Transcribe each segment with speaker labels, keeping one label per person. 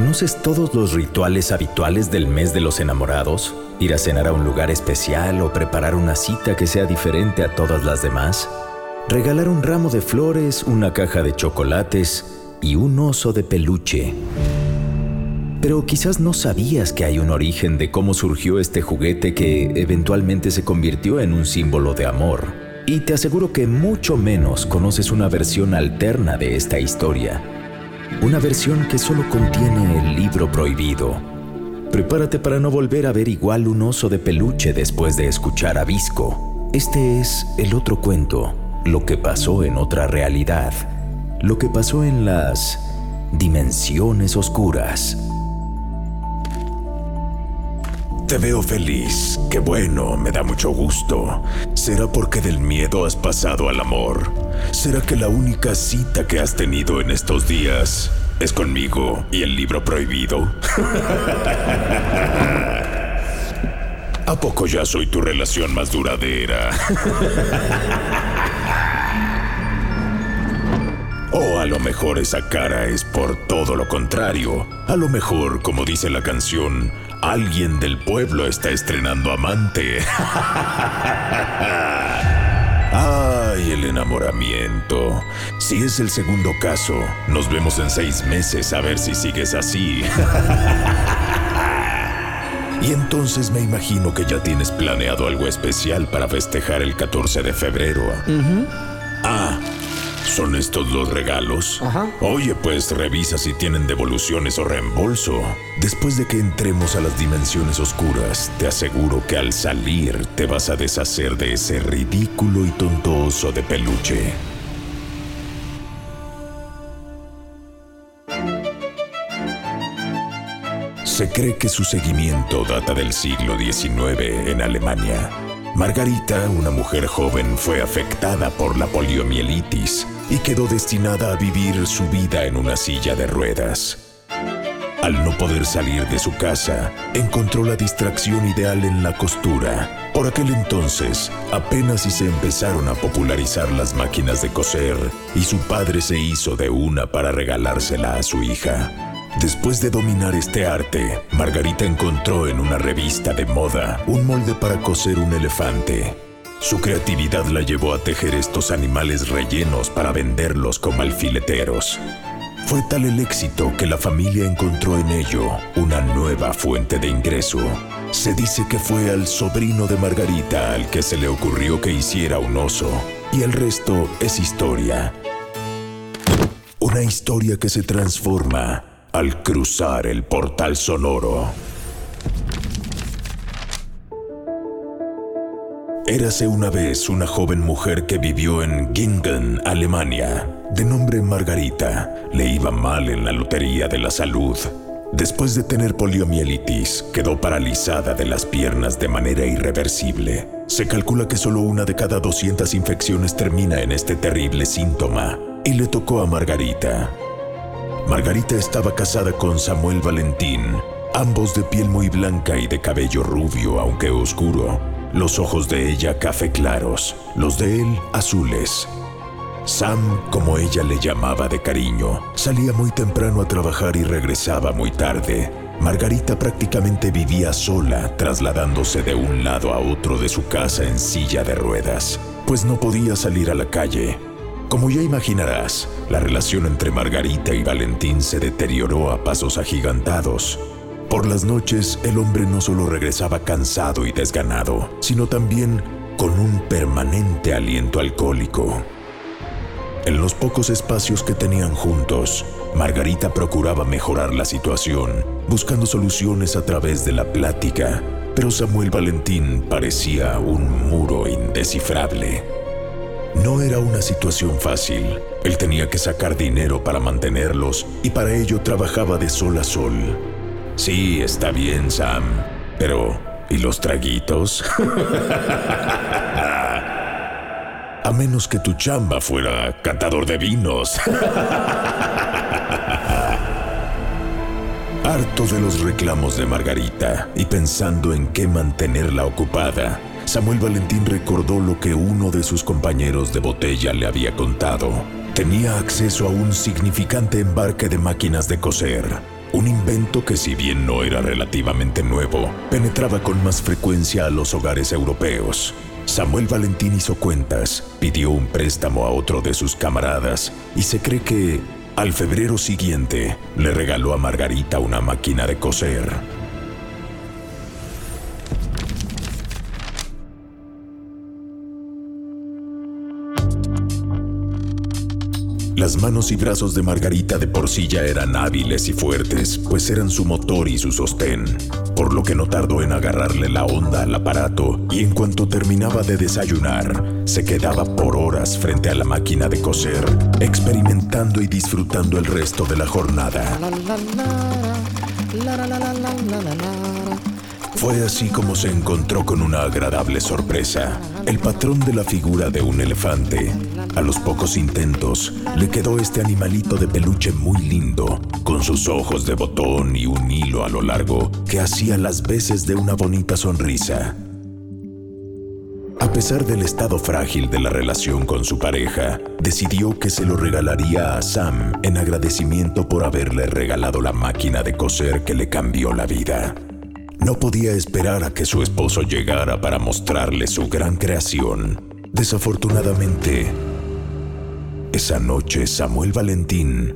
Speaker 1: ¿Conoces todos los rituales habituales del mes de los enamorados? ¿Ir a cenar a un lugar especial o preparar una cita que sea diferente a todas las demás? ¿Regalar un ramo de flores, una caja de chocolates y un oso de peluche? Pero quizás no sabías que hay un origen de cómo surgió este juguete que eventualmente se convirtió en un símbolo de amor. Y te aseguro que mucho menos conoces una versión alterna de esta historia una versión que solo contiene el libro prohibido. Prepárate para no volver a ver igual un oso de peluche después de escuchar a Visco. Este es el otro cuento, lo que pasó en otra realidad, lo que pasó en las dimensiones oscuras.
Speaker 2: Te veo feliz. Qué bueno, me da mucho gusto. ¿Será porque del miedo has pasado al amor? ¿Será que la única cita que has tenido en estos días es conmigo y el libro prohibido? ¿A poco ya soy tu relación más duradera? O a lo mejor esa cara es por todo lo contrario. A lo mejor, como dice la canción, Alguien del pueblo está estrenando amante. Ay, el enamoramiento. Si es el segundo caso, nos vemos en seis meses a ver si sigues así. y entonces me imagino que ya tienes planeado algo especial para festejar el 14 de febrero. Ah, ¿Son estos los regalos? Oye, pues revisa si tienen devoluciones o reembolso. Después de que entremos a las dimensiones oscuras, te aseguro que al salir te vas a deshacer de ese ridículo y tontoso de peluche. Se cree que su seguimiento data del siglo XIX en Alemania Margarita, una mujer joven, fue afectada por la poliomielitis y quedó destinada a vivir su vida en una silla de ruedas. Al no poder salir de su casa, encontró la distracción ideal en la costura. Por aquel entonces, apenas si se empezaron a popularizar las máquinas de coser y su padre se hizo de una para regalársela a su hija. Después de dominar este arte, Margarita encontró en una revista de moda un molde para coser un elefante. Su creatividad la llevó a tejer estos animales rellenos para venderlos como alfileteros. Fue tal el éxito que la familia encontró en ello una nueva fuente de ingreso. Se dice que fue al sobrino de Margarita al que se le ocurrió que hiciera un oso, y el resto es historia. Una historia que se transforma al cruzar el portal sonoro. Érase una vez una joven mujer que vivió en Gingen, Alemania, de nombre Margarita. Le iba mal en la lotería de la salud. Después de tener poliomielitis, quedó paralizada de las piernas de manera irreversible. Se calcula que solo una de cada 200 infecciones termina en este terrible síntoma, y le tocó a Margarita. Margarita estaba casada con Samuel Valentín, ambos de piel muy blanca y de cabello rubio aunque oscuro, los ojos de ella café claros, los de él azules. Sam, como ella le llamaba de cariño, salía muy temprano a trabajar y regresaba muy tarde. Margarita prácticamente vivía sola, trasladándose de un lado a otro de su casa en silla de ruedas, pues no podía salir a la calle Como ya imaginarás, la relación entre Margarita y Valentín se deterioró a pasos agigantados. Por las noches, el hombre no solo regresaba cansado y desganado, sino también con un permanente aliento alcohólico. En los pocos espacios que tenían juntos, Margarita procuraba mejorar la situación, buscando soluciones a través de la plática, pero Samuel Valentín parecía un muro indescifrable. No era una situación fácil. Él tenía que sacar dinero para mantenerlos y para ello trabajaba de sol a sol. Sí, está bien, Sam, pero ¿y los traguitos? a menos que tu chamba fuera catador de vinos. Harto de los reclamos de Margarita y pensando en qué mantenerla ocupada, Samuel Valentín recordó lo que uno de sus compañeros de botella le había contado. Tenía acceso a un significante embarque de máquinas de coser, un invento que si bien no era relativamente nuevo, penetraba con más frecuencia a los hogares europeos. Samuel Valentín hizo cuentas, pidió un préstamo a otro de sus camaradas y se cree que, al febrero siguiente, le regaló a Margarita una máquina de coser. Las manos y brazos de Margarita de por sí ya eran hábiles y fuertes, pues eran su motor y su sostén, por lo que no tardó en agarrarle la onda al aparato y en cuanto terminaba de desayunar, se quedaba por horas frente a la máquina de coser, experimentando y disfrutando el resto de la jornada. Fue así como se encontró con una agradable sorpresa. El patrón de la figura de un elefante. A los pocos intentos, le quedó este animalito de peluche muy lindo, con sus ojos de botón y un hilo a lo largo que hacía las veces de una bonita sonrisa. A pesar del estado frágil de la relación con su pareja, decidió que se lo regalaría a Sam en agradecimiento por haberle regalado la máquina de coser que le cambió la vida. No podía esperar a que su esposo llegara para mostrarle su gran creación. Desafortunadamente, esa noche Samuel Valentín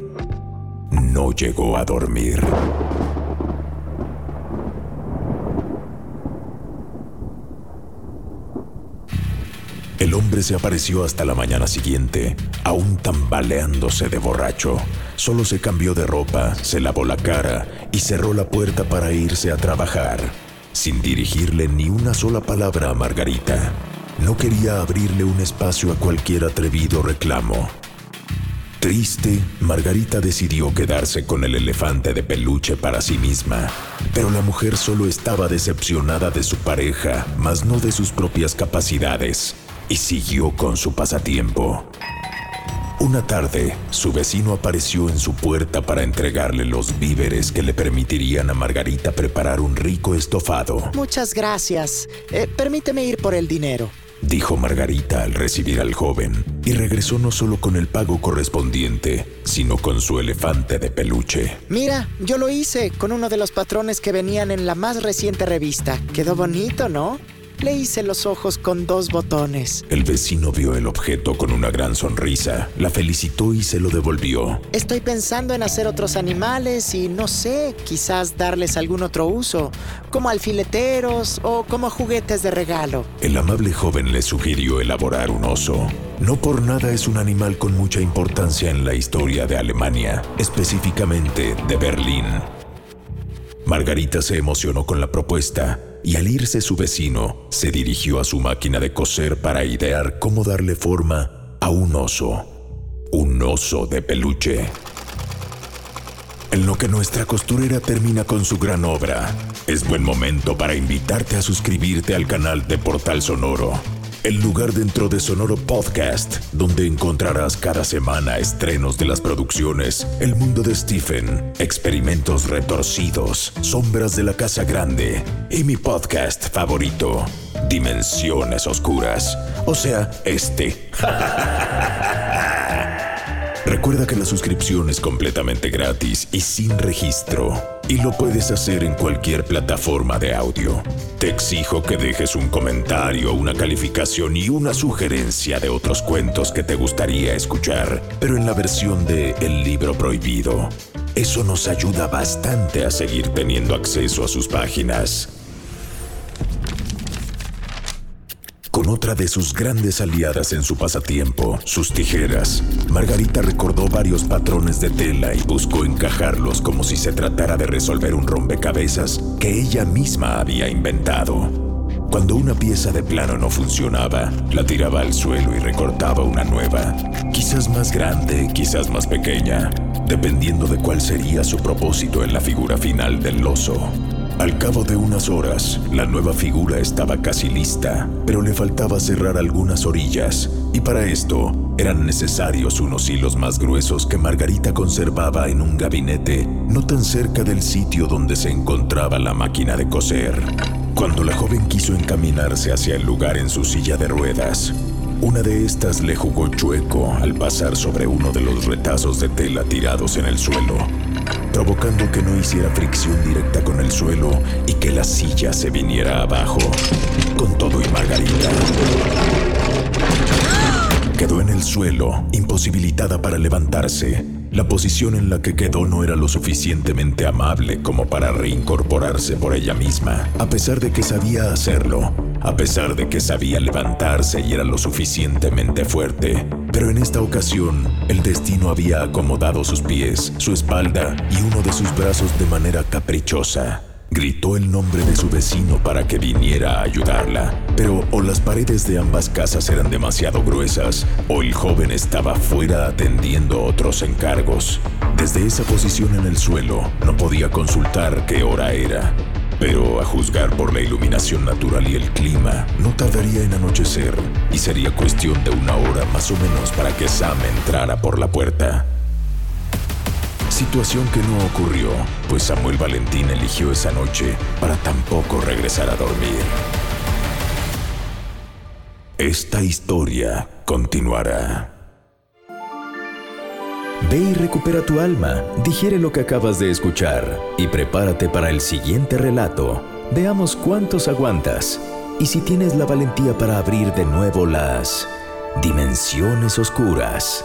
Speaker 2: no llegó a dormir. El hombre se apareció hasta la mañana siguiente, aún tambaleándose de borracho. Solo se cambió de ropa, se lavó la cara y cerró la puerta para irse a trabajar, sin dirigirle ni una sola palabra a Margarita. No quería abrirle un espacio a cualquier atrevido reclamo. Triste, Margarita decidió quedarse con el elefante de peluche para sí misma, pero la mujer solo estaba decepcionada de su pareja, más no de sus propias capacidades y siguió con su pasatiempo. Una tarde, su vecino apareció en su puerta para entregarle los víveres que le permitirían a Margarita preparar un rico estofado.
Speaker 3: Muchas gracias. Eh, permíteme ir por el dinero.
Speaker 2: Dijo Margarita al recibir al joven y regresó no solo con el pago correspondiente, sino con su elefante de peluche.
Speaker 3: Mira, yo lo hice con uno de los patrones que venían en la más reciente revista. Quedó bonito, ¿no? Le hice los ojos con dos botones.
Speaker 2: El vecino vio el objeto con una gran sonrisa, la felicitó y se lo devolvió.
Speaker 3: Estoy pensando en hacer otros animales y no sé, quizás darles algún otro uso, como alfileteros o como juguetes de regalo.
Speaker 2: El amable joven le sugirió elaborar un oso. No por nada es un animal con mucha importancia en la historia de Alemania, específicamente de Berlín. Margarita se emocionó con la propuesta y al irse su vecino, se dirigió a su máquina de coser para idear cómo darle forma a un oso. Un oso de peluche. En lo que nuestra costurera termina con su gran obra, es buen momento para invitarte a suscribirte al canal de Portal Sonoro el lugar dentro de Sonoro Podcast, donde encontrarás cada semana estrenos de las producciones El Mundo de Stephen, Experimentos Retorcidos, Sombras de la Casa Grande y mi podcast favorito, Dimensiones Oscuras, o sea, este. Recuerda que la suscripción es completamente gratis y sin registro. y lo puedes hacer en cualquier plataforma de audio. Te exijo que dejes un comentario, una calificación y una sugerencia de otros cuentos que te gustaría escuchar, pero en la versión de El libro prohibido. Eso nos ayuda bastante a seguir teniendo acceso a sus páginas. Otra de sus grandes aliadas en su pasatiempo, sus tijeras, Margarita recordó varios patrones de tela y buscó encajarlos como si se tratara de resolver un rompecabezas que ella misma había inventado. Cuando una pieza de plano no funcionaba, la tiraba al suelo y recortaba una nueva, quizás más grande, quizás más pequeña, dependiendo de cuál sería su propósito en la figura final del oso. Al cabo de unas horas, la nueva figura estaba casi lista, pero le faltaba cerrar algunas orillas, y para esto eran necesarios unos hilos más gruesos que Margarita conservaba en un gabinete no tan cerca del sitio donde se encontraba la máquina de coser. Cuando la joven quiso encaminarse hacia el lugar en su silla de ruedas, una de estas le jugó chueco al pasar sobre uno de los retazos de tela tirados en el suelo, provocando que no hiciera fricción directa con el suelo y que la silla se viniera abajo, con todo y Margarita. Quedó en el suelo, imposibilitada para levantarse. La posición en la que quedó no era lo suficientemente amable como para reincorporarse por ella misma, a pesar de que sabía hacerlo, a pesar de que sabía levantarse y era lo suficientemente fuerte. Pero en esta ocasión, el destino había acomodado sus pies, su espalda y uno de sus brazos de manera caprichosa. Gritó el nombre de su vecino para que viniera a ayudarla, pero o las paredes de ambas casas eran demasiado gruesas, o el joven estaba fuera atendiendo otros encargos. Desde esa posición en el suelo, no podía consultar qué hora era. Pero a juzgar por la iluminación natural y el clima, no tardaría en anochecer y sería cuestión de una hora más o menos para que Sam entrara por la puerta. Situación que no ocurrió, pues Samuel Valentín eligió esa noche para tampoco regresar a dormir. Esta historia continuará.
Speaker 1: Ve y recupera tu alma, digiere lo que acabas de escuchar y prepárate para el siguiente relato. Veamos cuántos aguantas y si tienes la valentía para abrir de nuevo las dimensiones oscuras.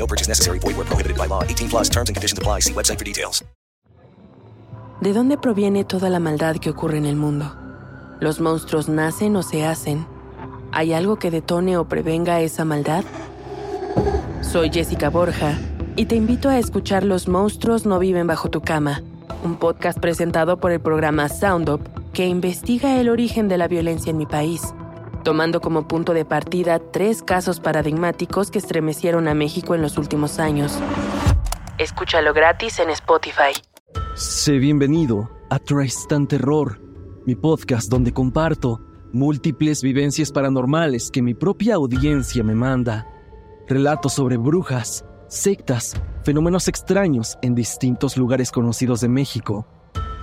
Speaker 4: No purchase necessary. Void where prohibited by law. 18 plus terms and conditions apply. See website for details.
Speaker 5: ¿De dónde proviene toda la maldad que ocurre en el mundo? ¿Los monstruos nacen o se hacen? ¿Hay algo que detone o prevenga esa maldad? Soy Jessica Borja y te invito a escuchar Los monstruos no viven bajo tu cama, un podcast presentado por el programa Sound Up que investiga el origen de la violencia en mi país, tomando como punto de partida tres casos paradigmáticos que estremecieron a México en los últimos años. Escúchalo gratis en Spotify.
Speaker 6: Sé bienvenido a Tristan Terror, mi podcast donde comparto múltiples vivencias paranormales que mi propia audiencia me manda. Relatos sobre brujas, sectas, fenómenos extraños en distintos lugares conocidos de México.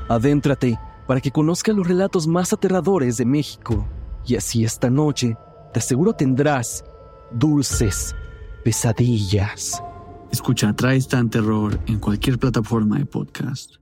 Speaker 6: Adéntrate para que conozcas los relatos más aterradores de México. Y así esta noche, te aseguro tendrás dulces pesadillas.
Speaker 7: Escucha Tristan Terror en cualquier plataforma de podcast.